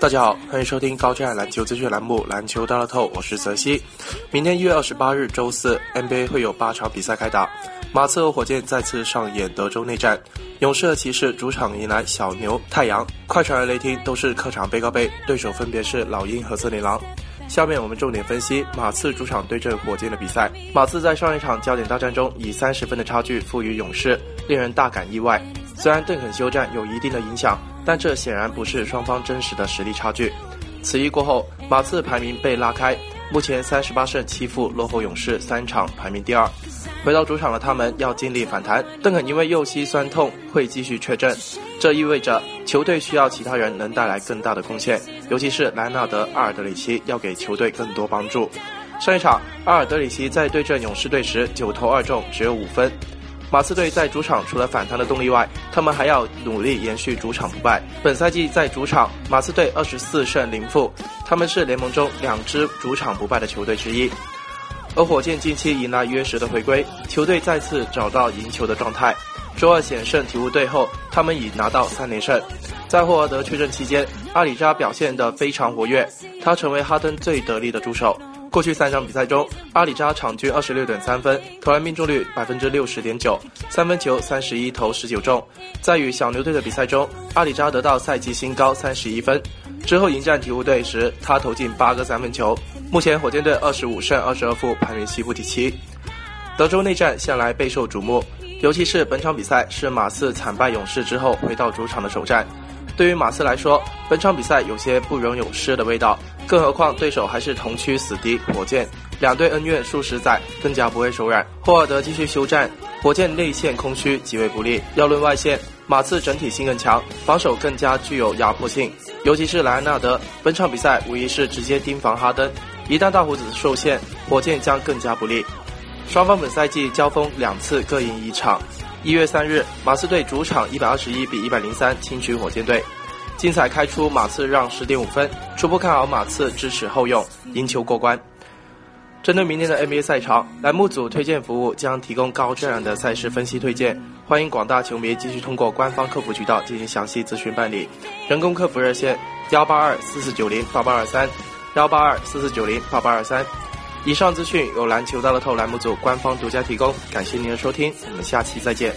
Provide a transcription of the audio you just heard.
大家好，欢迎收听高战篮球资讯栏目《篮球大乐透》，我是泽西。明天一月二十八日周四，NBA 会有八场比赛开打，马刺和火箭再次上演德州内战，勇士和骑士主场迎来小牛、太阳，快船和雷霆都是客场背靠背，对手分别是老鹰和森林狼。下面我们重点分析马刺主场对阵火箭的比赛。马刺在上一场焦点大战中以三十分的差距负于勇士，令人大感意外。虽然邓肯休战有一定的影响，但这显然不是双方真实的实力差距。此役过后，马刺排名被拉开，目前三十八胜七负，落后勇士三场，排名第二。回到主场的他们要尽力反弹。邓肯因为右膝酸痛会继续缺阵，这意味着球队需要其他人能带来更大的贡献，尤其是莱纳德·阿尔德里奇要给球队更多帮助。上一场，阿尔德里奇在对阵勇士队时九投二中，只有五分。马刺队在主场除了反弹的动力外，他们还要努力延续主场不败。本赛季在主场，马刺队二十四胜零负，他们是联盟中两支主场不败的球队之一。而火箭近期迎来约什的回归，球队再次找到赢球的状态。周二险胜鹈鹕队后，他们已拿到三连胜。在霍华德缺阵期间，阿里扎表现得非常活跃，他成为哈登最得力的助手。过去三场比赛中，阿里扎场均二十六点三分，投篮命中率百分之六十点九，三分球三十一投十九中。在与小牛队的比赛中，阿里扎得到赛季新高三十一分。之后迎战鹈鹕队时，他投进八个三分球。目前火箭队二十五胜二十二负，排名西部第七。德州内战向来备受瞩目，尤其是本场比赛是马刺惨败勇士之后回到主场的首战。对于马刺来说，本场比赛有些不容有失的味道。更何况对手还是同区死敌火箭，两队恩怨数十载，更加不会手软。霍尔德继续休战，火箭内线空虚，极为不利。要论外线，马刺整体性更强，防守更加具有压迫性。尤其是莱昂纳德，本场比赛无疑是直接盯防哈登，一旦大胡子受限，火箭将更加不利。双方本赛季交锋两次各赢一场。一月三日，马刺队主场一百二十一比一百零三轻取火箭队。精彩开出，马刺让十点五分，初步看好马刺支持后用，赢球过关。针对明天的 NBA 赛场，栏目组推荐服务将提供高质量的赛事分析推荐，欢迎广大球迷继续通过官方客服渠道进行详细咨询办理。人工客服热线：幺八二四四九零八八二三，幺八二四四九零八八二三。以上资讯由篮球大乐透栏目组官方独家提供，感谢您的收听，我们下期再见。